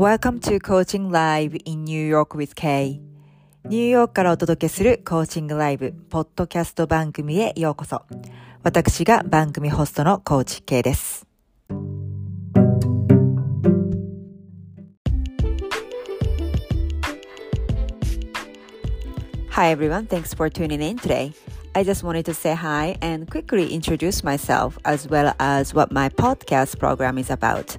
Welcome to Coaching Live in New York with Kay ニューヨークからお届けするコーチングライブポッドキャスト番組へようこそ私が番組ホストのコーチ K です Hi everyone, thanks for tuning in today. I just wanted to say hi and quickly introduce myself as well as what my podcast program is about.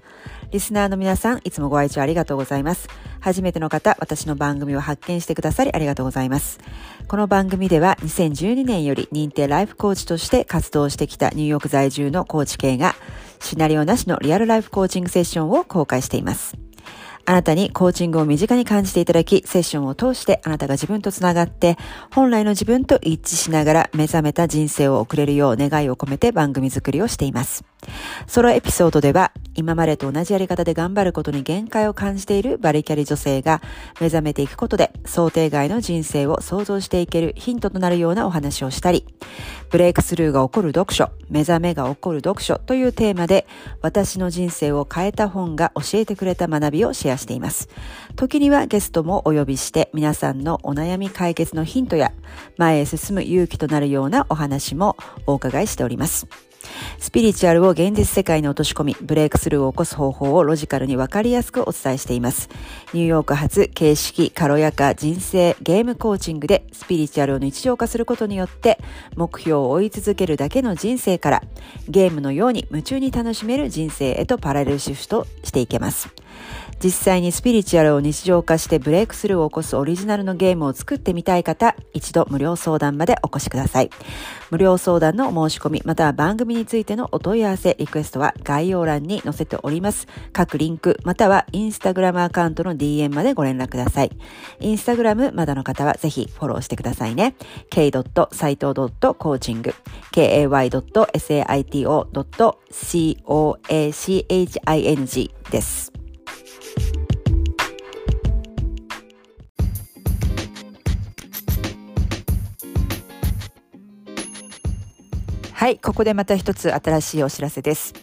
リスナーの皆さん、いつもご愛聴ありがとうございます。初めての方、私の番組を発見してくださりありがとうございます。この番組では2012年より認定ライフコーチとして活動してきたニューヨーク在住のコーチ系がシナリオなしのリアルライフコーチングセッションを公開しています。あなたにコーチングを身近に感じていただき、セッションを通してあなたが自分とつながって、本来の自分と一致しながら目覚めた人生を送れるよう願いを込めて番組作りをしています。ソロエピソードでは、今までと同じやり方で頑張ることに限界を感じているバリキャリ女性が目覚めていくことで想定外の人生を想像していけるヒントとなるようなお話をしたり、ブレイクスルーが起こる読書、目覚めが起こる読書というテーマで私の人生を変えた本が教えてくれた学びをシェアしています。時にはゲストもお呼びして皆さんのお悩み解決のヒントや前へ進む勇気となるようなお話もお伺いしております。スピリチュアルを現実世界に落とし込み、ブレイクスルーを起こす方法をロジカルにわかりやすくお伝えしています。ニューヨーク発形式、軽やか、人生、ゲームコーチングでスピリチュアルを日常化することによって、目標を追い続けるだけの人生から、ゲームのように夢中に楽しめる人生へとパラレルシフトしていけます。実際にスピリチュアルを日常化してブレイクスルーを起こすオリジナルのゲームを作ってみたい方、一度無料相談までお越しください。無料相談の申し込み、または番組についてのお問い合わせ、リクエストは概要欄に載せております。各リンク、またはインスタグラムアカウントの DM までご連絡ください。インスタグラムまだの方はぜひフォローしてくださいね。k.saito.coaching kay.saito.coaching です。はい、ここでまた一つ新しいお知らせです。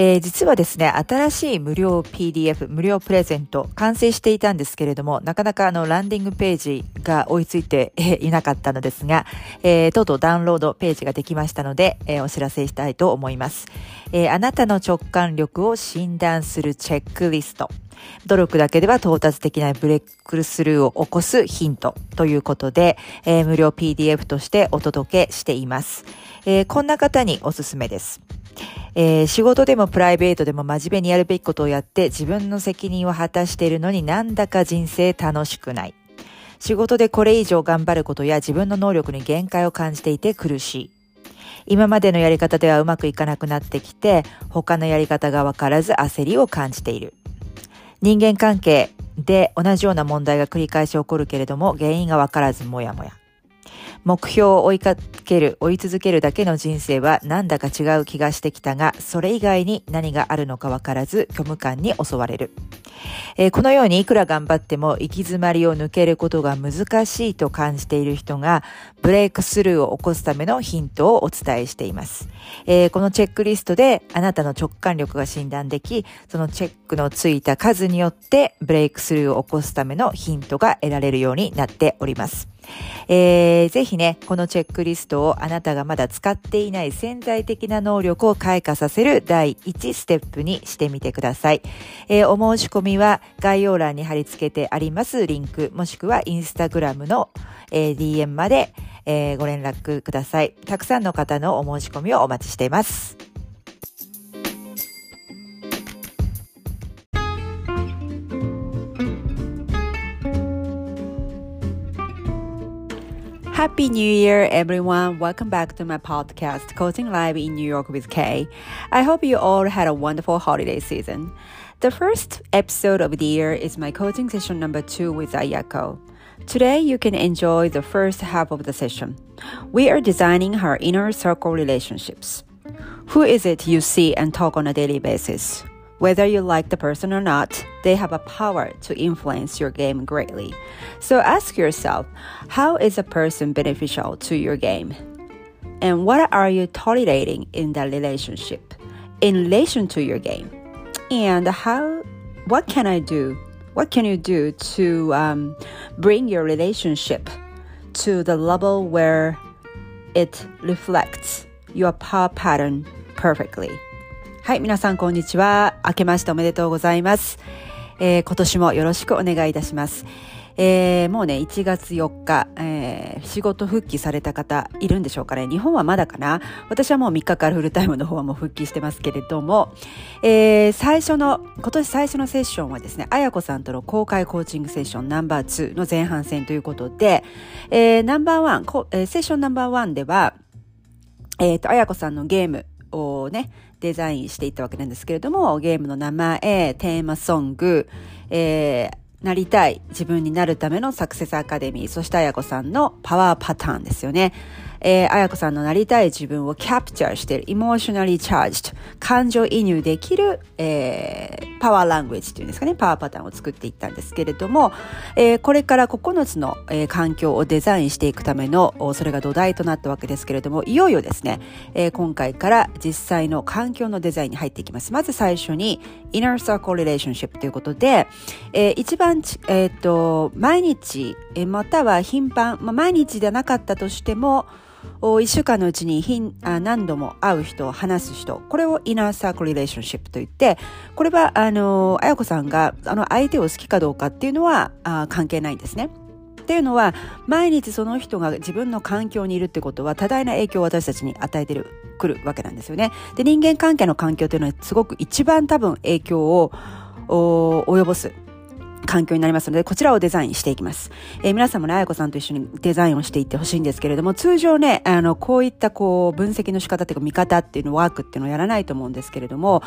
えー、実はですね、新しい無料 PDF、無料プレゼント、完成していたんですけれども、なかなかあの、ランディングページが追いついていなかったのですが、えー、とうとうダウンロードページができましたので、えー、お知らせしたいと思います。えー、あなたの直感力を診断するチェックリスト。努力だけでは到達できないブレイクスルーを起こすヒントということで、えー、無料 PDF としてお届けしています。えー、こんな方におすすめです。えー、仕事でもプライベートでも真面目にやるべきことをやって自分の責任を果たしているのになんだか人生楽しくない。仕事でこれ以上頑張ることや自分の能力に限界を感じていて苦しい。今までのやり方ではうまくいかなくなってきて、他のやり方がわからず焦りを感じている。人間関係で同じような問題が繰り返し起こるけれども、原因がわからずもやもや。目標を追いかける、追い続けるだけの人生はなんだか違う気がしてきたが、それ以外に何があるのかわからず虚無感に襲われる。えー、このようにいくら頑張っても行き詰まりを抜けることが難しいと感じている人がブレイクスルーを起こすためのヒントをお伝えしています。えー、このチェックリストであなたの直感力が診断でき、そのチェックのついた数によってブレイクスルーを起こすためのヒントが得られるようになっております。えー、ぜひね、このチェックリストをあなたがまだ使っていない潜在的な能力を開花させる第1ステップにしてみてください。えー、お申し込みは概要欄に貼り付けてありますリンク、もしくはインスタグラムの、えー、DM まで、えー、ご連絡ください。たくさんの方のお申し込みをお待ちしています。Happy New Year, everyone. Welcome back to my podcast, Coaching Live in New York with Kay. I hope you all had a wonderful holiday season. The first episode of the year is my coaching session number two with Ayako. Today, you can enjoy the first half of the session. We are designing her inner circle relationships. Who is it you see and talk on a daily basis? Whether you like the person or not, they have a power to influence your game greatly. So ask yourself, how is a person beneficial to your game? And what are you tolerating in that relationship in relation to your game? And how what can I do What can you do to、um, bring your relationship to the level where it reflects your power pattern perfectly? はい、皆さんこんにちは。明けましておめでとうございます。えー、今年もよろしくお願いいたします。えー、もうね、1月4日、えー、仕事復帰された方いるんでしょうかね。日本はまだかな私はもう3日からフルタイムの方はもう復帰してますけれども、えー、最初の、今年最初のセッションはですね、あやこさんとの公開コーチングセッションナンバー2の前半戦ということで、えー、ナンバーワン、セッションナンバーワンでは、えっ、ー、と、あやこさんのゲームをね、デザインしていったわけなんですけれども、ゲームの名前、テーマソング、えー、なりたい自分になるためのサクセスアカデミー、そしてあやこさんのパワーパターンですよね。えー、あやこさんのなりたい自分をキャプチャーしている、エモーショナリーチャージと感情移入できる、えー、パワーラングエッジっていうんですかね、パワーパターンを作っていったんですけれども、えー、これから9つの、えー、環境をデザインしていくための、それが土台となったわけですけれども、いよいよですね、えー、今回から実際の環境のデザインに入っていきます。まず最初に、イナーサークルレーションシップということで、えー、一番えっ、と、毎日、えー、または頻繁、まあ、毎日ではなかったとしても、1週間のうちに何度も会う人、話す人、これをイナーサークルリレーションシップと言って、これは、あの、あやこさんが、あの、相手を好きかどうかっていうのはあ関係ないんですね。っていうのは、毎日その人が自分の環境にいるってことは、多大な影響を私たちに与えてる、くるわけなんですよね。で、人間関係の環境っていうのは、すごく一番多分影響を及ぼす。環境になりますので、こちらをデザインしていきます。えー、皆さんもね、あやこさんと一緒にデザインをしていってほしいんですけれども、通常ね、あの、こういったこう、分析の仕方っていうか見方っていうの、ワークっていうのをやらないと思うんですけれども、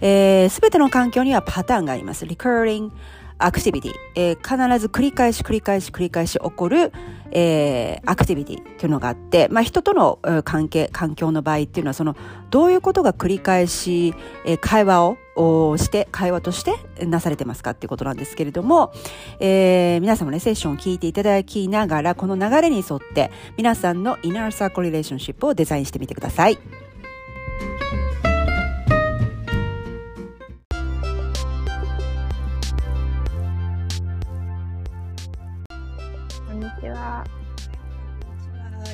えー、ての環境にはパターンがあります。recurring アクティビティ、えー、必ず繰り返し繰り返し繰り返し起こる、えー、アクティビティっていうのがあって、まあ、人との関係、環境の場合っていうのは、その、どういうことが繰り返し、えー、会話をして、会話としてなされてますかっていうことなんですけれども、えー、皆さんもね、セッションを聞いていただきながら、この流れに沿って、皆さんのイナーサークルリレーションシップをデザインしてみてください。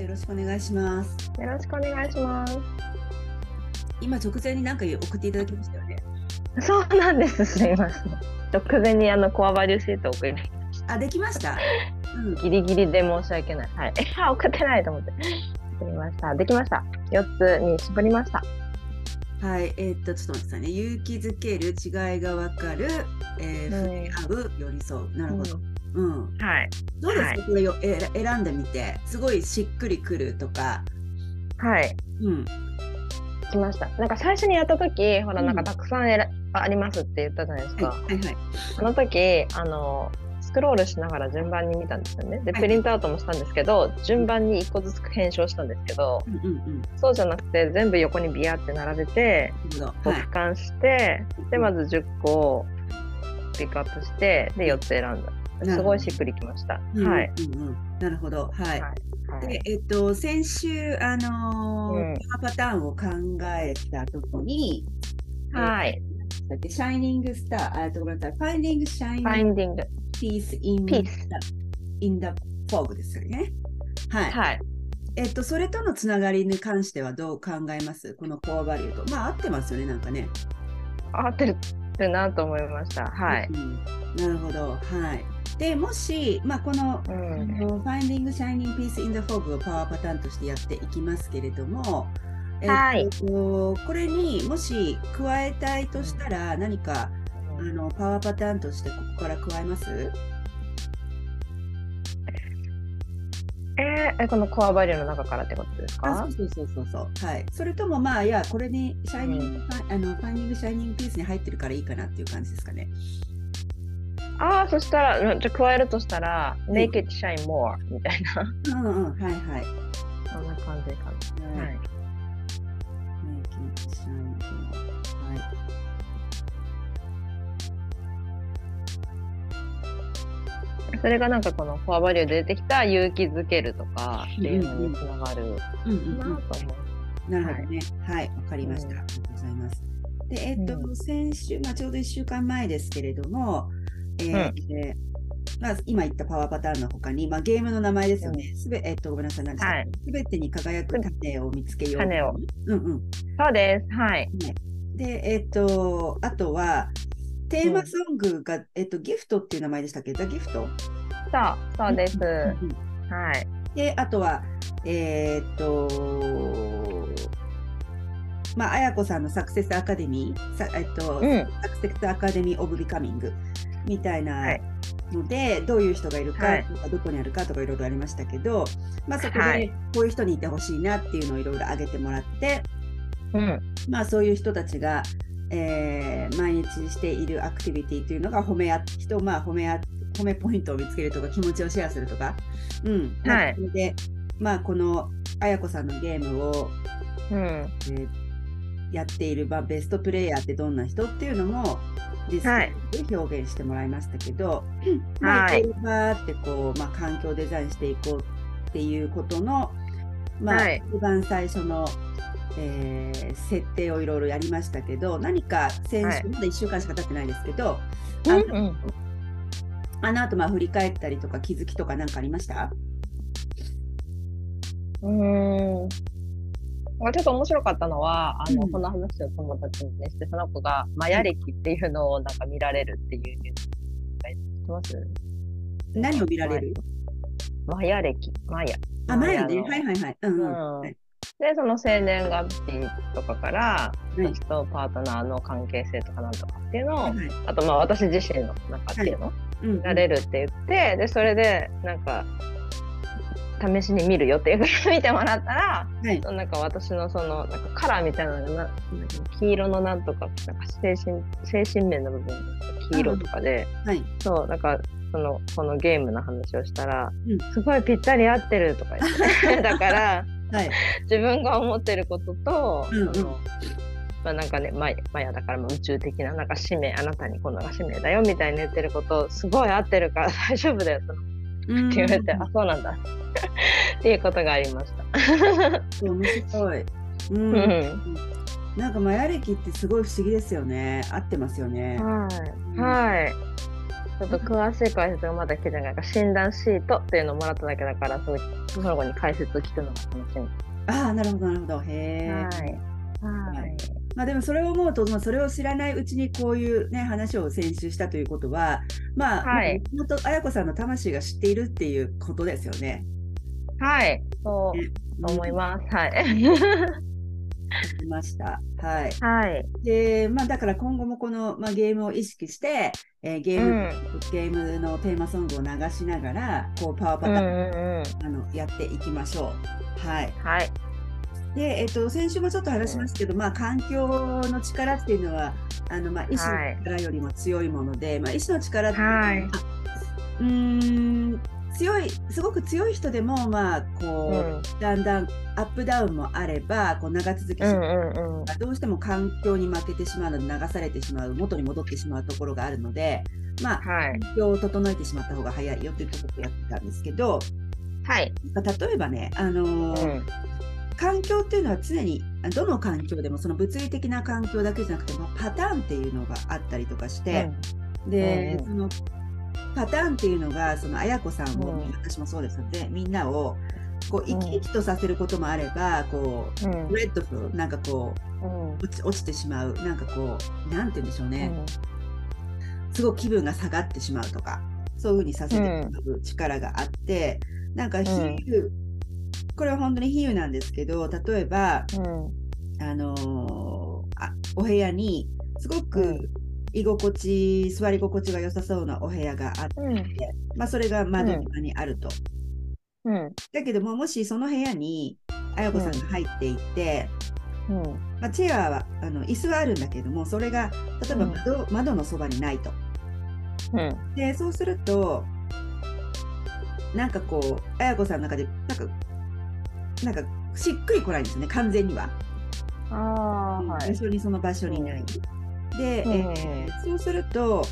よろしくお願いします。よろしくお願いします。今直前に何か送っていただきましたよね。そうなんです。すみません。直前にあのコアバリューシート送りあ、できました？うん、ギリギリで申し訳ない。はい。あ、送ってないと思って。送りました。できました。四つに絞りました。はい、えー、っと、ちょっと待ってくださいね。勇気づける、違いがわかる、えー、触れ合う、寄り添う。なるほど。うんうん、はい。どうですか、はい、これをえ選んでみて、すごいしっくりくるとか。はい。うん。きました。なんか最初にやった時、ほらなんかたくさんえら、うん、ありますって言ったじゃないですか。はい、はい、はい。あの時、あのスクロールしながら順番に見たんですよね。で、プリントアウトもしたんですけど、はい、順番に1個ずつ編集したんですけど、うんうんうん、そうじゃなくて全部横にビヤって並べて、俯瞰して、でまず10個ピックアップしてで4つ選んだ。すごいしっくりきました。うん、はい、うんうん、なるほど。はい。はい、で、えっと、先週、あのー、うん、パターンを考えたときに、はい。だってシャイニングスター、あとごめんなさい、ファインディングシャイニング Finding Peace in the, in the fog ですよね。はい。はい。えっと、それとのつながりに関してはどう考えます？このコアバリューと。まあ、合ってますよね、なんかね。合ってるなと思いました。はい。うん、なるほど。はい。でもし、まあ、この、うん、Finding Shining Piece in the Fog をパワーパターンとしてやっていきますけれども、はい、えと、これにもし加えたいとしたら何かあのパワーパターンとしてここから加えます？えー、このコアバリューの中からってことですか？そうそうそうそうはい。それともまあいやこれにシャイニング、うん、あのファインディングシャイニングピースに入ってるからいいかなっていう感じですかね。ああ、そしたら、じゃ加えるとしたら、うん、make it shine more みたいな。うんうん、はいはい。そんな感じかな。はい。make it shine more. はい。それがなんかこのフォアバリューで出てきた勇気づけるとかっていうのにつながるなと思う。なるほどね。はい、わ、はい、かりました。ありがとうございます。で、えっと、うん、先週、まあ、ちょうど1週間前ですけれども、えー、うんまあ、今言ったパワーパターンのほかに、まあ、ゲームの名前ですよね。すべ、えっと、ごめんなさい、何ですか。す、べ、てに輝く種を見つけよう。種を。うんうん。そうです。はい。ね、で、えっと、あとは、テーマソングが、うん、えっと、ギフトっていう名前でしたっけ？ザ・ギフトそう、そうです。うん、はい。で、あとは、えー、っと、まあ、綾子さんのサクセスアカデミー、さえっと、うん、サクセスアカデミー・オブ・ビカミングみたいなので、はい、どういう人がいるか、はい、とかどこにあるかとかいろいろありましたけど、まあ、そこでこういう人にいてほしいなっていうのをいろいろ挙げてもらって、うん、まあそういう人たちが、えー、毎日しているアクティビティというのが褒め合人をまあ褒め合褒めポイントを見つけるとか気持ちをシェアするとか、うん、はい、でまあこの綾子さんのゲームを、うん。えー、やっている、まあ、ベストプレイヤーってどんな人っていうのもディスプで表現してもらいましたけど、はい、まあ、バーってこう、まあ、環境デザインしていこうっていうことの、まあ、はい、一番最初の、えー、設定をいろいろやりましたけど何か先週、まだ1週間しか経ってないですけど、あの,、うんあの後まあ振り返ったりとか気づきとか何かありました？うんちょっと面白かったのは、あの、うん、この話を友達にして、その子がマヤ歴っていうのをなんか見られるっていうニュース知ってます？何を見られる？マヤ歴、マヤ。あ、マヤね。はいはいはい。うん、うん、で、その生年月日とかから、私とパートナーの関係性とかなんとかっていうのを、はい、あとまあ私自身のなんかっていうの、はい、見られるって言って、で、それでなんか、試しに見るよっていうふうに見てもらったら、はい、なんか私のそのなんかカラーみたいなのが黄色のなんとかなんか精神精神面の部分黄色とかで、はい、そうなんかそのこのゲームの話をしたら、うん、すごいぴったり合ってるとか言って。だから、はい、自分が思ってることと、うんうん、まあ、なんかねマヤだから宇宙的ななんか使命あなたにこのが使命だよみたいに言ってることすごい合ってるから大丈夫だよそのって言われて、あそうなんだ っていうことがありました。面白い。うん、うん、なんかマヤ歴ってすごい不思議ですよね。合ってますよね。はい。はい。ちょっと詳しい解説がまだ来てないから診断シートっていうのをもらっただけだからそうその後に解説を聞くのが楽しみ。ああなるほどなるほど。へえ。はい。はい。まあ、でもそれを思うと、まあ、それを知らないうちにこういう、ね、話を先週したということは、まあ、はい、本当、綾子さんの魂が知っているっていうことですよね。はい、そう思います。はい。いました。はい。はい。で、まあ、だから今後もこの、まあ、ゲームを意識して、えー、ゲーム、うん、ゲームのテーマソングを流しながら、こう、パワーパターン、うんうんうん、あのやっていきましょう。はい。はい。で、えっと、先週もちょっと話しますけど、まあ、環境の力っていうのは、あの、まあ、意志の力よりも強いもので、はい、まあ、意志の力っていうのは、はい、うん、強い、すごく強い人でも、まあ、こう、うん、だんだんアップダウンもあれば、こう、長続きしまう、うんうん、どうしても環境に負けてしまうので、流されてしまう、元に戻ってしまうところがあるので、まあ、はい、環境を整えてしまった方が早いよっていうところをやってたんですけど、はい。例えばね、あのーうん環境っていうのは常にどの環境でもその物理的な環境だけじゃなくて、まパターンっていうのがあったりとかして、うん、で、うん、そのパターンっていうのがその綾子さんも、うん、私もそうですのでみんなをこう生き生きとさせることもあればこう、 dreadful なんかこう、落ち落ちてしまう。なんかこうなんて言うんでしょうね、すごく気分が下がってしまうとかそういうふうにさせてしまう力があって、なんか比喩、これは本当に比喩なんですけど例えば、うん、あのー、あお部屋にすごく居心地座り心地が良さそうなお部屋があって、うん、まあ、それが窓際にあると。うん、だけどももしその部屋に綾子さんが入っていて、うん、まあ、チェアはあの椅子はあるんだけどもそれが例えば窓,、窓のそばにないと。でそうするとなんかこう綾子さんの中でなんかなんかしっくりこないんですね完全には。あはい、場所にその場所にない。で、えー、そうすると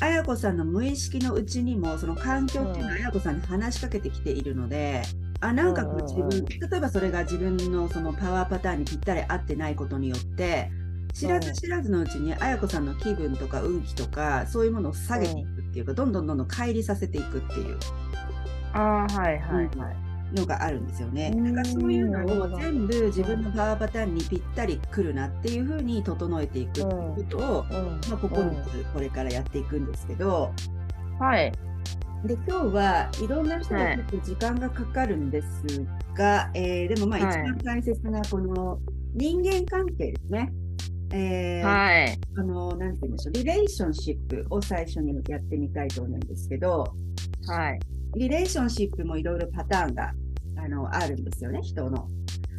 綾子さんの無意識のうちにもその環境っていうのは綾子さんに話しかけてきているので。あなんかこう自分例えばそれが自分のそのパワーパターンにぴったり合ってないことによって知らず知らずのうちに綾子さんの気分とか運気とかそういうものを下げていくっていうか、どんどんどんどん乖離させていくっていう。あはいはいはい。のがあるんですよね。だからそういうのを全部自分のパワーパターンにぴったりくるなっていうふうに整えていくっていうことを、まあ、9つこれからやっていくんですけど、はい。で今日はいろんな人が結構時間がかかるんですが、はい、えー、でもまあ一番大切なこの人間関係ですね。えー、はい、あの、なんて言うんでしょう、リレーションシップを最初にやってみたいと思うんですけど、はい。リレーションシップもいろいろパターンがあのあるんですよね、人の。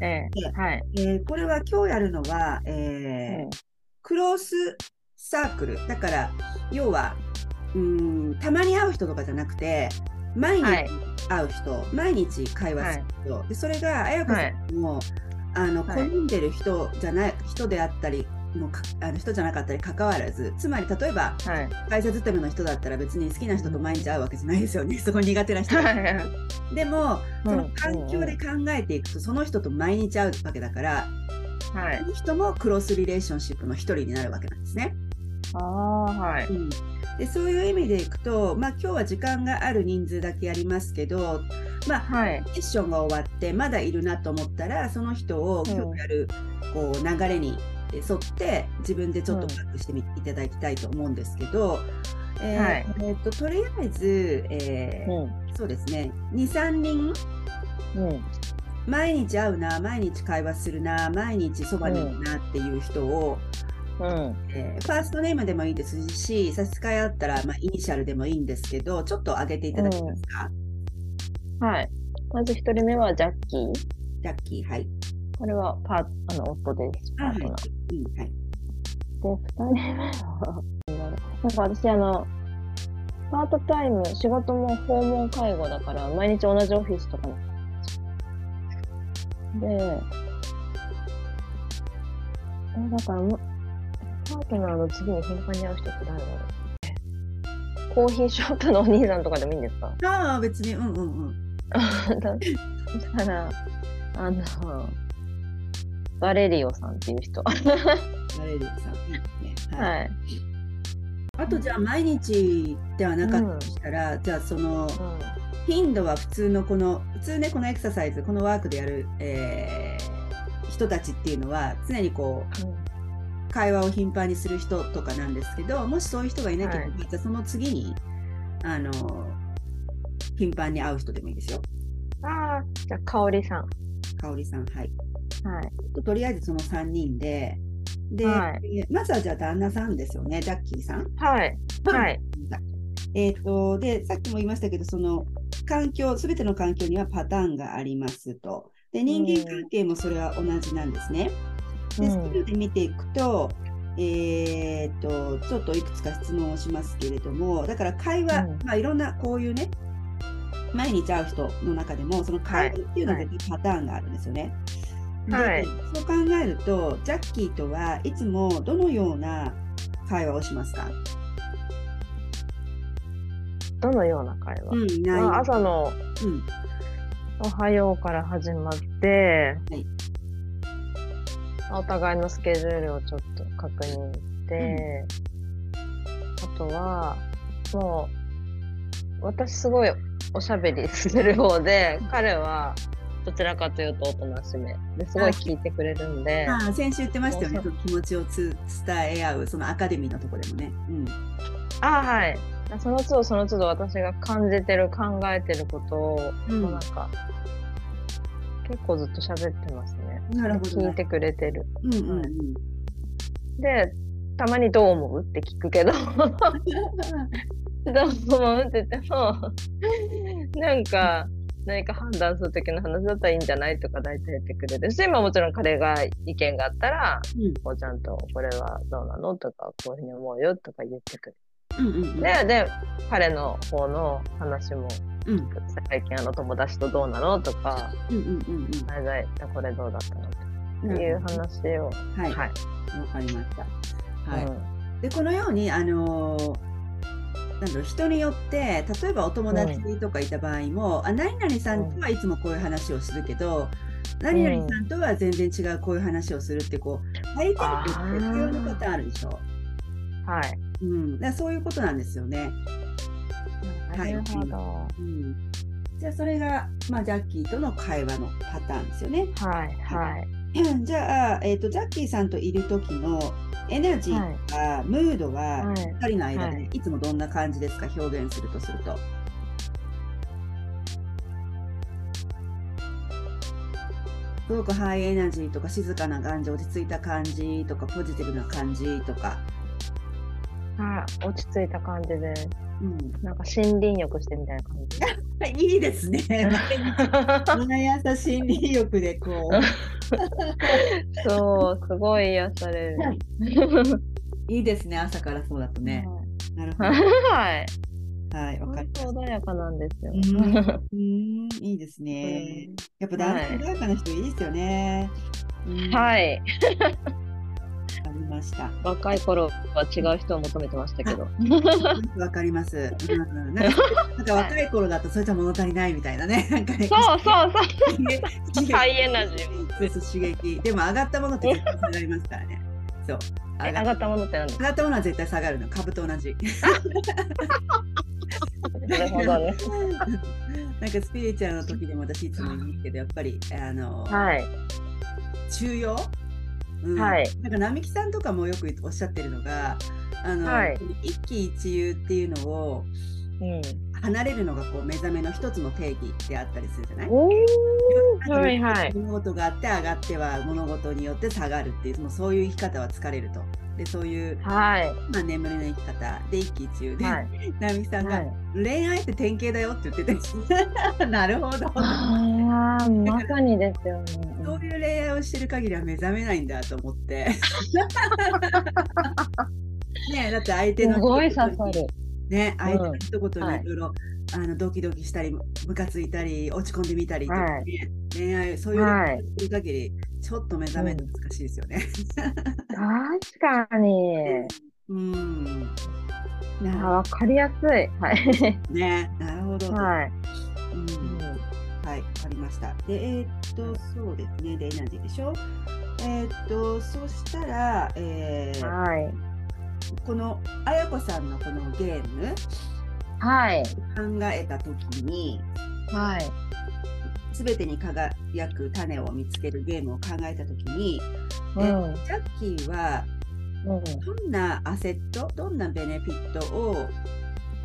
えー、はい。えー、これは今日やるのは、えー、うん、クロスサークル。だから、要は、うんたまに会う人とかじゃなくて、毎日会う人、はい、毎日会話する人、はい、でそれが綾子さんも、はい、あの好んでる人じゃない人であったりのあの人じゃなかったり関わらずつまり例えば、はい、会社勤めの人だったら別に好きな人と毎日会うわけじゃないですよね。そこ苦手な人。でもその環境で考えていくとその人と毎日会うわけだから、はい、その人もクロスリレーションシップの一人になるわけなんですね。あはい、うん。でそういう意味でいくと、まあ、今日は時間がある人数だけやりますけど、まあ、はい、セッションが終わってまだいるなと思ったらその人を今日やる、こう流れに沿って自分でちょっとパックしてみ、いただきたいと思うんですけど、えー、はい、えー、ととりあえず、えー、うん、そうですね。23人、うん、毎日会うな毎日会話するな毎日そばにいるなっていう人を、うん。えー、ファーストネームでもいいですし差し支えあったら、まあ、イニシャルでもいいんですけどちょっと上げていただけますか、はい。まず1人目はジャッキー。ジャッキーはいこれはパーあの夫です。パートナー。はい。はい、で、二人目は、なんか私、あの、パートタイム、仕事も訪問介護だから、毎日同じオフィスとかで、え、だから、パートナーの次に頻繁に会う人って誰だろうコーヒーショップのお兄さんとかでもいいんですか？ああ、別に、うんうんうん。そしたら、あの、バレリオさんっていう人。バレリオさん、ね、はい。はい、あとじゃあ毎日ではなかったとしたら、うん、じゃあその、うん、頻度は普通のこの普通ねこのエクササイズこのワークでやる、えー、人たちっていうのは常にこう、うん、会話を頻繁にする人とかなんですけどもしそういう人がいなければ、はい、じゃあその次にあの頻繁に会う人でもいいですよ。ああじゃあ香織さん。香織さんはい。はい、とりあえずその3人で、で、はい、まずはじゃあ旦那さんですよね、ジャッキーさん。はい。はい。えっ、と、で、さっきも言いましたけど、その環境、すべての環境にはパターンがありますと。で、人間関係もそれは同じなんですね。で、スキルで見ていくと、えー、っと、ちょっといくつか質問をしますけれども、だから会話、うん、まあいろんなこういうね、毎日会う人の中でも、その会話っていうのは絶対パターンがあるんですよね。はいはい、そう考えるとジャッキーとはいつもどのような会話をしますか？どのような会話、うんまあ、朝の、うん、おはようから始まって、はい、お互いのスケジュールをちょっと確認して、うん、あとはもう私すごいおしゃべりする方で彼はどちらかというとおとなしめ。ですごい聞いてくれるんで。あ先週言ってましたよね。気持ちをつ伝え合うそのアカデミーのとこでもね、うん、あはい。その都度その都度私が感じてる考えてることを、うん、なんか結構ずっと喋ってますね。なるほど、ね、聞いてくれてる、うんうんうん、でたまにどう思うって聞くけど。どう思うって言ってもなんか何か判断する時の話だったらいいんじゃないとか大体言ってくれるし、まあもちろん彼が意見があったら、うん、こうちゃんとこれはどうなのとか、こういうふうに思うよとか言ってくる。うんうんうん、でで彼の方の話も、うん、最近あの友達とどうなのとか、うんうんうんうん、あれだこれどうだったのっていう話を、はい、はい、分かりました。はい、うん、でこのようにあのーなんだろう人によって例えばお友達とかいた場合も、うん、あ何々さんとはいつもこういう話をするけど、何々さんとは全然違うこういう話をするってこう相手にとって必要なパターンあるでしょ？はい。うん、だそういうことなんですよね。なるほど。うん、じゃあそれが、まあ、ジャッキーとの会話のパターンですよね。はいはい。じゃあ、えーと、ジャッキーさんといる時のエナジーとか、はい、ムードは2人の間で、いつもどんな感じですか？表現するとすると。すごくハイエナジーとか静かな感じ落ち着いた感じとかポジティブな感じとかはい、落ち着いた感じで、うん、なんか森林浴してみたいな感じ。いいですね。毎朝森林浴でこう。そう、すごい癒される。いいですね、朝からそうだとね。はい、なるほど。はい。はい、わかり。穏やかなんですよ。うん、いいですね。やっぱ男性穏やかな人いいですよね。はい。りました。若い頃は違う人を求めてましたけど。わかります。なんか なんか若い頃だとそれじゃ物足りないみたいなね。なんかねそうそうそう。ハイエナジー。そうそう刺激。でも上がったものって絶対下がりますからね。そう。上がったものって何？上がったものは絶対下がるの。株と同じ。なるほどね。なんかスピリチュアルの時でも私いつも言うけど、やっぱりあの、はい、中庸？うん、はい、なんか並木さんとかもよくおっしゃってるのがあの、はい、一喜一憂っていうのを、うん、離れるのがこう目覚めの一つの定義であったりするじゃない？はいはい、物事があって上がっては物事によって下がるっていうもうそういう生き方は疲れると。でそういう、はい。まあ、眠りの生き方で一喜一憂で、はい、直美さんが、はい、恋愛って典型だよって言ってて なるほど。あまさにですよね。そういう恋愛をしてる限りは目覚めないんだと思って。ねだって相手のすごい刺さるね相手の一言にいろいろ、あのドキドキしたりムカついたり落ち込んでみたりとか、ね、はい、恋愛そういう恋愛する限り、ちょっと目覚めるの難しいですよね。確かに。うん。あわかりやすい。はい。ね、なるほど。はい。うん。はい、わかりました。で、えー、っと、そうですね。で、エナジーでしょ？えー、っと、そしたら、えー、はい。このあやこさんのこのゲーム。はい。考えたときに。はい。全てに輝く種を見つけるゲームを考えた時に、うん、ジャッキーはどんなアセットどんなベネフィットを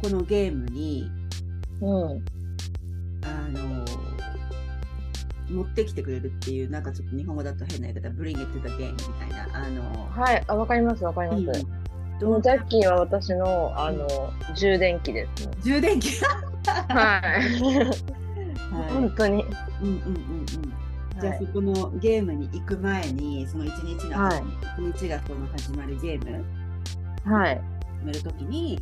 このゲームに、うん、あの持ってきてくれるっていうなんかちょっと日本語だと変な言い方 Bring it to the game みたいなあのはいあわかりますわかります、うん、ジャッキーは私のあの充電器です、充電器。はい。本当に。うんうんうんうん。じゃあ、そこのゲームに行く前に、その一日の、はい、日がこの始まるゲーム、はい、始めるときに、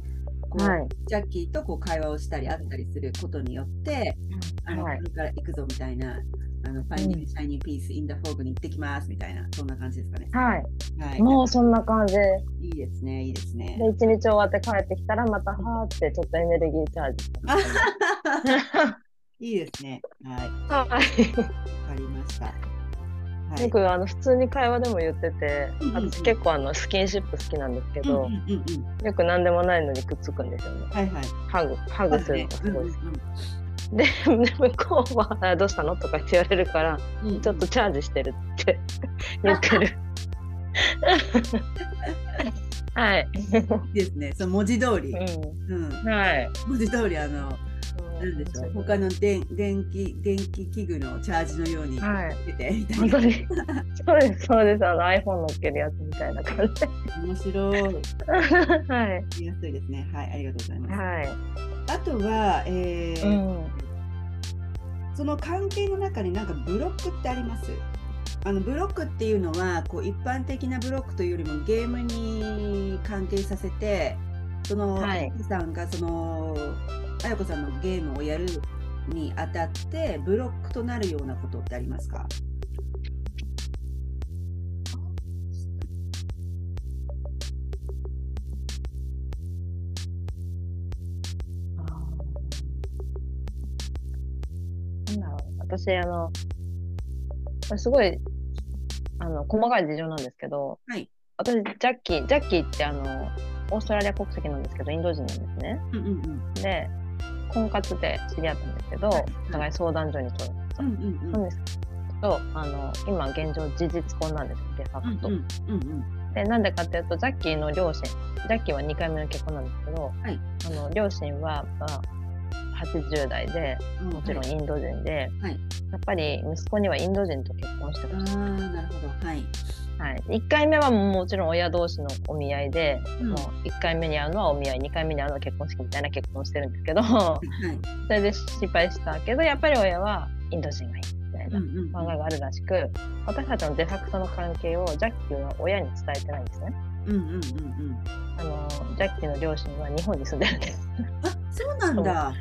こう、はい、ジャッキーとこう会話をしたり会ったりすることによって、あの、はい、これから行くぞみたいな、あの、 finding shiny piece in the fog に行ってきますみたいな、そんな感じですかね。はい。はい、もうそんな感じ。いいですね、いいですね。で、一日終わって帰ってきたら、また、はーってちょっとエネルギーチャージ。いいですね。はい。はい。わかりました。はい、よくあの普通に会話でも言ってて、うんうんうん、私結構あのスキンシップ好きなんですけど、うんうんうんうん、よく何でもないのにくっつくんですよね。はいはい、ハグハグするのがすごい好き。でで向こうは「どうしたの?」とかって言われるから、うん、ちょっとチャージしてるって 言ってる。はい。いいですね。その文字通り。うん。うん、はい。文字通りあのなんでしょう。他の電電気電気器具のチャージのようにつけて、はい、本当にそうですそうです。あの iPhone 乗っけるやつみたいな感じ面白い。はい。見やすいですね。はいありがとうございます、はい、あとは、えー、うん、その関係の中になんかブロックってあります？あのブロックっていうのはこう一般的なブロックというよりもゲームに関係させてその、はい、さんがそのあやこさんのゲームをやるにあたってブロックとなるようなことってありますか？なんだろう。私あのすごいあの細かい事情なんですけど、はい、私ジャッキージャッキーってあのオーストラリア国籍なんですけどインド人なんですね。うんうんうん、で婚活で知り合ったんですけど、はい、お互い相談所に取るんですよ。うんうんうん、なんですけどあの今現状事実婚なんですデファクト。うんうんうんうんでなんでかっていうとジャッキーの両親ジャッキーは2回目の結婚なんですけど、はい、あの両親は、まあ、80代でもちろんインド人で、はい、やっぱり息子にはインド人と結婚してほしい。あなるほど。はいはい、1回目はもちろん親同士のお見合いで、うん、もう1回目に会うのはお見合い2回目に会うのは結婚式みたいな結婚してるんですけど、はい、それで失敗したけどやっぱり親はインド人がいいみたいな考えがあるらしく、私たちのデファクトの関係をジャッキーは親に伝えてないんですね。うんうんうんうん、あのジャッキーの両親は日本に住んでるんです。あそうなんだ。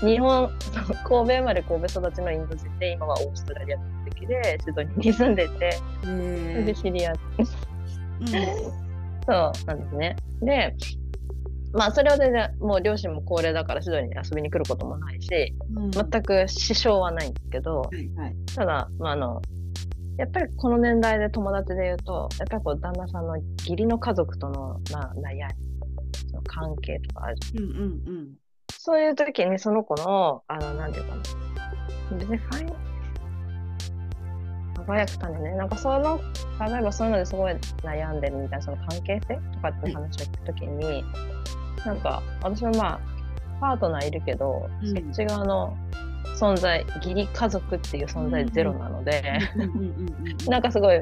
日本 神戸生まれ神戸育ちのインド人で今はオーストラリア籍でシドニーに住んでてそれで知り合って、うん、そうなんですね。でまあそれは全然もう両親も高齢だからシドニーに遊びに来ることもないし、うん、全く支障はないんですけど、はいはい、ただ、まあ、あのやっぱりこの年代で友達で言うとやっぱりこう旦那さんの義理の家族との、まあ、悩み関係とかある。じゃん,、うんうんうん、そういう時にその子のあのなんていうかな。別にファイン輝く種ね。なんかその例えばそういうのですごい悩んでるみたいなその関係性とかって話を聞く時に、なんか私はまあパートナーいるけど、うん、そっち側の存在義理家族っていう存在ゼロなのでなんかすごい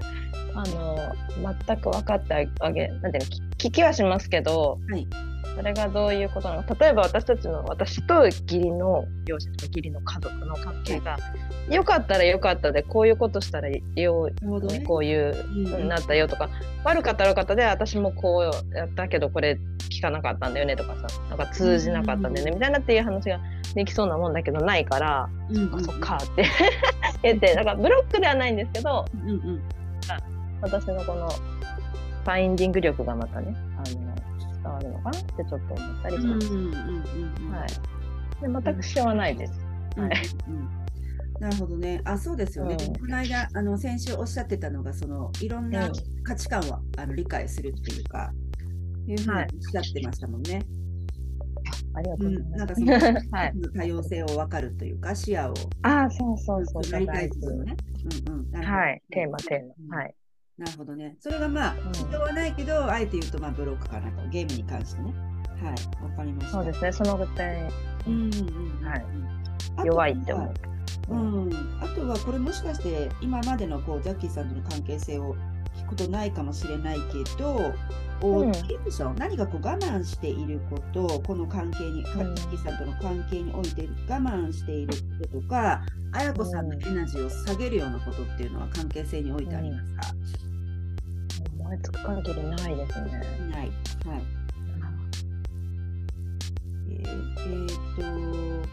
あの全く分かってあげなんていうの聞きはしますけど、はい、それがどういうことなのか。例えば私たちの私と義理の両親とか義理の家族の関係が、よかったらよかったでこういうことしたらよう、ね、こういうふうになったよとか、悪かったら悪かったで私もこうやったけどこれ聞かなかったんだよねとかさなんか通じなかったんだよねみたいなっていう話ができそうなもんだけどないから、うんうん、そっかって 言ってだからブロックではないんですけど、うんうん、私のこのファインディング力がまたねあの伝わるのかなってちょっと思ったりします。はい、で全く支障はないです。はい、なるほどね。あ、そうですよね。うん、この間、あの先週おっしゃってたのが、そのいろんな価値観を、あの理解するっていうか、いうふうにおっしゃってましたもんね。ありがとうございます。なんかその、はい、多様性を分かるというか、視野を。あ、そうそうそう。なりたいですよね。うんうん。はい、テーマ、テーマ。はい。なるほどね。それがまあ、必要はないけど、あえて言うと、まあ、ブロックかなと、ゲームに関してね。はい、わかりました。そうですね、その具体。うんうんうん。はい。弱いって思う。うん、あとはこれもしかして今までのこうジャッキーさんとの関係性を聞くことないかもしれないけど、うん、何かこう我慢していることこの関係に、ジャッキーさんとの関係において我慢していることとか綾子さんのエナジーを下げるようなことっていうのは関係性においてありますか、うん、思いつく限りないですね。ない。はい。えー、えー、っ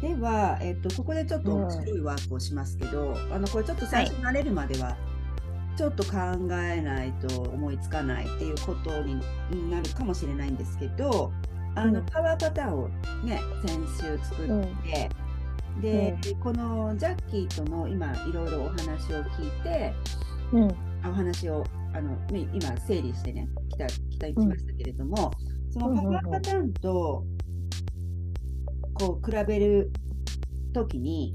とでは、えっと、ここでちょっと面白いワークをしますけど、うん、あのこれちょっと最初慣れるまでは、ちょっと考えないと思いつかないっていうことになるかもしれないんですけど、あの、パワーパターンをね、先週作って、うん、で、うん、このジャッキーとの今いろいろお話を聞いて、うん、お話をあの今整理してね来た来たきましたけれども、そのパワーパターンとこう比べるときに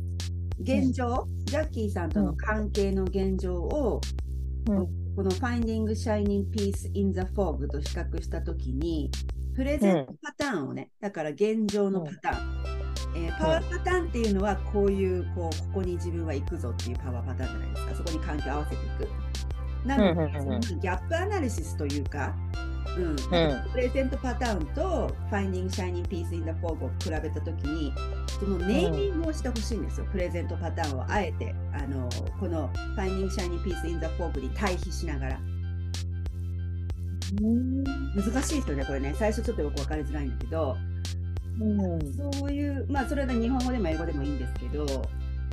現状、うん、ジャッキーさんとの関係の現状を、うん、この Finding Shining Peace in the Fog と比較したときにプレゼントパターンをね、だから現状のパターン、うん、えー、パワーパターンっていうのはこういうこうここに自分は行くぞっていうパワーパターンじゃないですか。そこに関係を合わせていく。なので、ギャップアナリシスというか、うん、プレゼントパターンと Finding Shining Piece in the Fog を比べたときにそのネーミングをしてほしいんですよ、うん、プレゼントパターンをあえて。あのこの Finding Shining Piece in the Fog に対比しながら。難しいですよね、これね。最初ちょっとよく分かりづらいんだけど、うん、そういう、まあそれは日本語でも英語でもいいんですけど、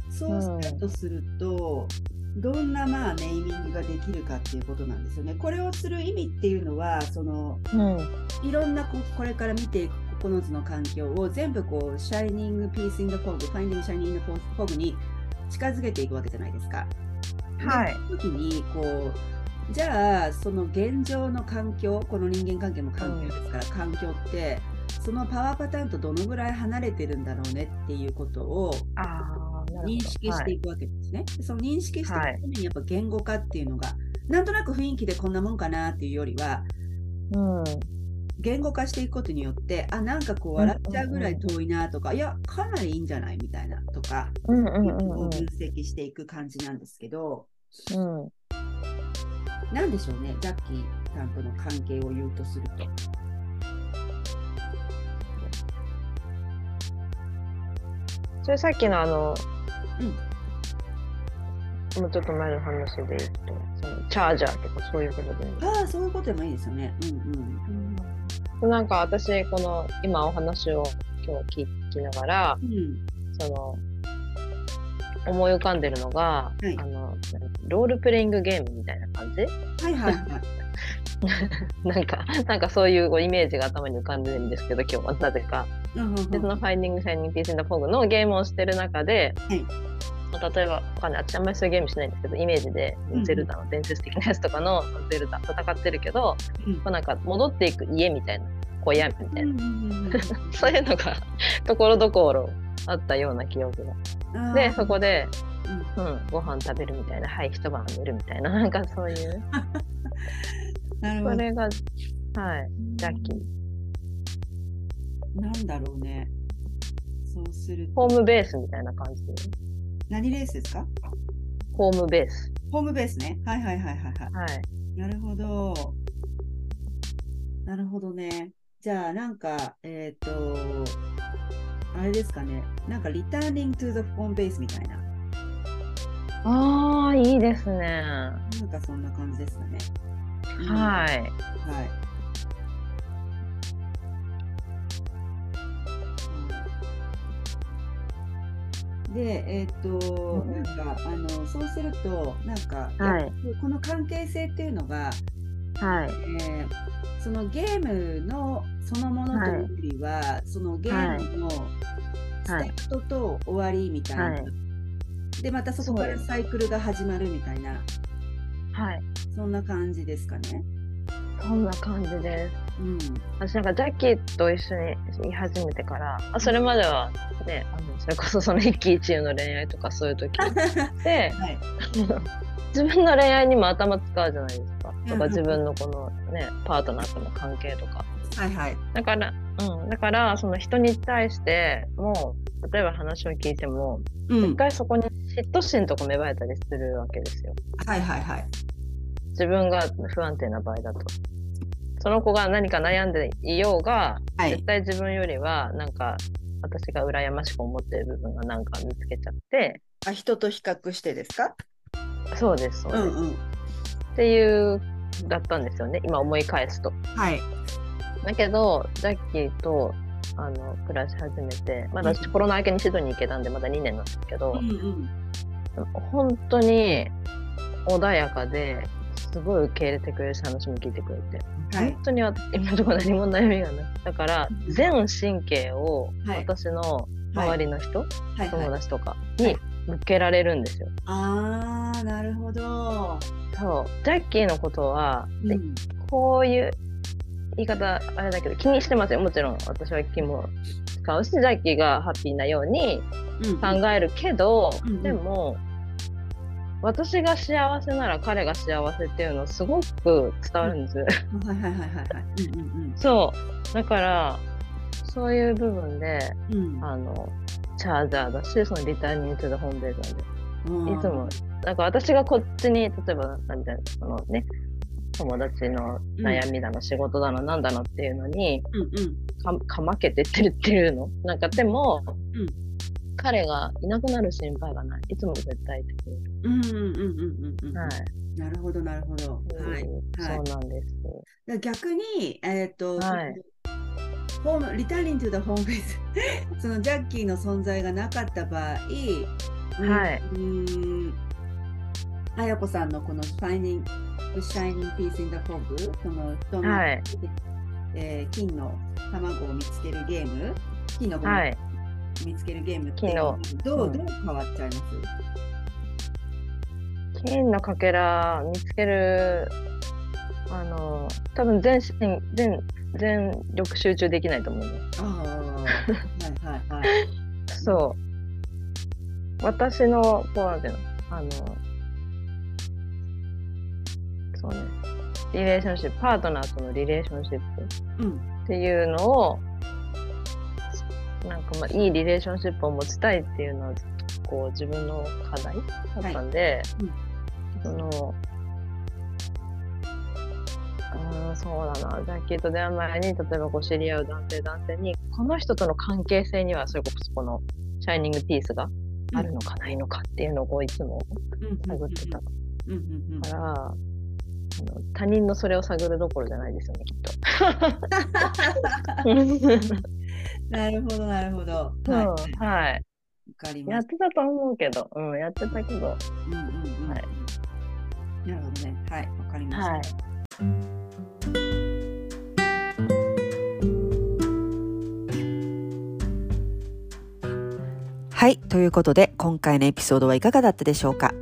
そうしたとすると、どんなまあネーミングができるかっていうことなんですよね。これをする意味っていうのはその、うん、いろんなこれから見ていく9つの環境を全部こう shining piece in the fog finding shining fog に近づけていくわけじゃないですか。はい、時にこうじゃあその現状の環境この人間関係も環境ですから、環境ってそのパワーパターンとどのぐらい離れてるんだろうねっていうことを認識していくわけですね。はい、その認識していくためにやっぱ言語化っていうのが、はい、なんとなく雰囲気でこんなもんかなっていうよりは、うん、言語化していくことによってあなんかこう笑っちゃうぐらい遠いなとか、うんうんうん、いやかなりいいんじゃないみたいなとか、うんうんうん、分析していく感じなんですけど、うん、なんでしょうねジャッキーさんとの関係を言うとすると。それさっきのあの、うん、もうちょっと前の話で言うとそのチャージャーとかそういうことで。ああそういうことでもいいですよね。うんうん。なんか私この今お話を今日聞きながら、うん、その思い浮かんでるのが、はい、あのロールプレイングゲームみたいな感じ？はいはいはい。なんかなんかそういうイメージが頭に浮かんでるんですけど今日はなぜか。でその「Finding Shining Piece in the Fog」のゲームをしてる中で、はい例えば、わかんない。私あんまりそういうゲームしないんですけど、イメージで、ゼルダの伝説的なやつとかのゼルダ戦ってるけど、うん、なんか戻っていく家みたいな、小屋みたいな、そういうのがところどころあったような記憶が。で、そこで、うん、うん、ご飯食べるみたいな、はい、一晩寝るみたいな、なんかそういう。なるほど。それが、はい、ジャッキー。なんだろうね。そうするホームベースみたいな感じで。何レースですか？ホームベース。ホームベースね。はいはいはいはいはい。はい、なるほど。なるほどね。じゃあなんか、えっ、ー、と、あれですかね。なんか、リターニング to the home base みたいな。ああ、いいですね。なんかそんな感じですかね。はい。はい。で、えっ、ー、と、なんか、あの、そうすると、なんか、はい、この関係性っていうのが、はい。えー、そのゲームのそのものというよりは、はい、そのゲームのスタートと終わりみたいな。はい、で、またそこからサイクルが始まるみたいな。はい。そんな感じですかね。そんな感じです。うん、私なんかジャッキーと一緒にい始めてからあそれまではねあのそれこそその一喜一憂の恋愛とかそういう時 で、はい、自分の恋愛にも頭使うじゃないですかとか自分のこのねパートナーとの関係とか。はいはい、だから、うん、だからその人に対しても例えば話を聞いても、うん、一回そこに嫉妬心とか芽生えたりするわけですよ。はいはいはい。自分が不安定な場合だと。その子が何か悩んでいようが、はい、絶対自分よりはなんか私が羨ましく思ってる部分がなんか見つけちゃって。あ人と比較してですか？そうですそうです、うんうん、っていうだったんですよね。今思い返すと。はい、だけどジャッキーとあの暮らし始めてまだ私コロナ明けにシドニー行けたんでまだ2年なんですけど、うんうん、本当に穏やかですごい受け入れてくれるし話も聞いてくれて、はい、本当に今のところ何も悩みがないだから全神経を私の周りの人、はい、友達とかに向けられるんですよ。あーなるほど。そう。ジャッキーのことは、うん、こういう言い方あれだけど気にしてますよ。もちろん。私は気も使うしジャッキーがハッピーなように考えるけど、うん、でも、私が幸せなら彼が幸せっていうのすごく伝わるんです。はいはいはいはいはい。そう。だから、そういう部分で、うん、あの、チャージャーだし、そのリターニングトゥザホームベースなんで、いつも、なんか私がこっちに、例えば、なんてそのね、友達の悩みだの、うん、仕事だの、なんだのっていうのに、うんうん、かかまけてってるっていうの。なんかでも、うん彼がいなくなる心配がない。いつも絶対いてくれる。うんうんうんうんうん。はい。なるほど、なるほど。はい。そうなんです。逆に、えっ、ー、と、はい、 home、returning to home base、そのジャッキーの存在がなかった場合、はい。うん。あやこさんのこの shining、shining piece in the fog、その人の、はい、えー、金の卵を見つけるゲーム、金のゴミ、はい見つけるゲームってどうどう変わっちゃいます？金のかけら見つける、あの、多分全身、全、全力集中できないと思う。ああ、はいはいはい。そう。私の、こうなんていうの、あの、そうね、リレーションシップ、パートナーとのリレーションシップっていうのを、うん、なんかまあいいリレーションシップを持ちたいっていうのはこう自分の課題だったんで、はいうん、その、うん、そうだな。じゃあ、きっと電話前に、例えばこう知り合う男性、男性に、この人との関係性には、それこそこのシャイニングピースがあるのかないのかっていうのをこういつも探ってた。から、あの他人のそれを探るどころじゃないですよね、きっと。なるほど、なるほど。はい。はい。かります。やってたと思うけど、うん、やってたけど。うんうんうん。はい。なるほどね。はい、わかりました。はい。はい。ということで、今回のエピソードはいかがだったでしょうか？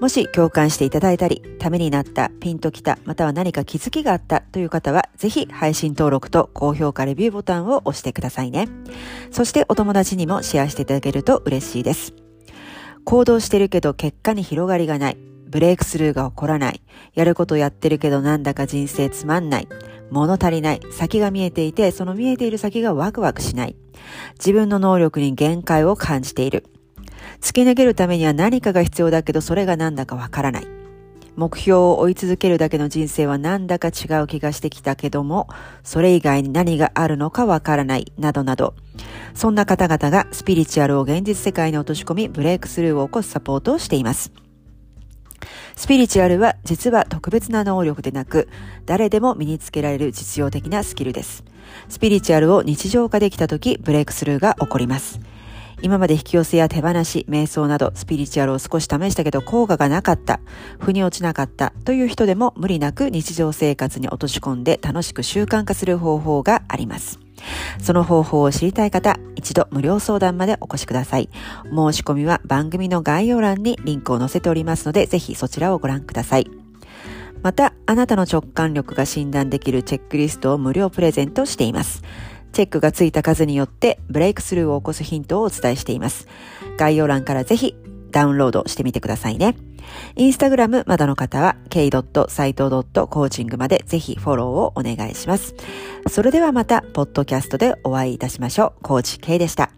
もし共感していただいたり、ためになった、ピンときた、または何か気づきがあったという方は、ぜひ配信登録と高評価レビューボタンを押してくださいね。そしてお友達にもシェアしていただけると嬉しいです。行動してるけど結果に広がりがない。ブレイクスルーが起こらない。やることやってるけどなんだか人生つまんない。物足りない。先が見えていて、その見えている先がワクワクしない。自分の能力に限界を感じている。突き抜けるためには何かが必要だけどそれが何だかわからない。目標を追い続けるだけの人生はなんだか違う気がしてきたけども、それ以外に何があるのかわからない、などなど。そんな方々がスピリチュアルを現実世界に落とし込み、ブレイクスルーを起こすサポートをしています。スピリチュアルは実は特別な能力でなく、誰でも身につけられる実用的なスキルです。スピリチュアルを日常化できた時、ブレイクスルーが起こります。今まで引き寄せや手放し、瞑想などスピリチュアルを少し試したけど効果がなかった、腑に落ちなかったという人でも無理なく日常生活に落とし込んで楽しく習慣化する方法があります。その方法を知りたい方、一度無料相談までお越しください。申し込みは番組の概要欄にリンクを載せておりますので、ぜひそちらをご覧ください。また、あなたの直感力が診断できるチェックリストを無料プレゼントしています。チェックがついた数によってブレイクスルーを起こすヒントをお伝えしています。概要欄からぜひダウンロードしてみてくださいね。インスタグラムまだの方は k.saito.coaching までぜひフォローをお願いします。それではまた、ポッドキャストでお会いいたしましょう。コーチ K でした。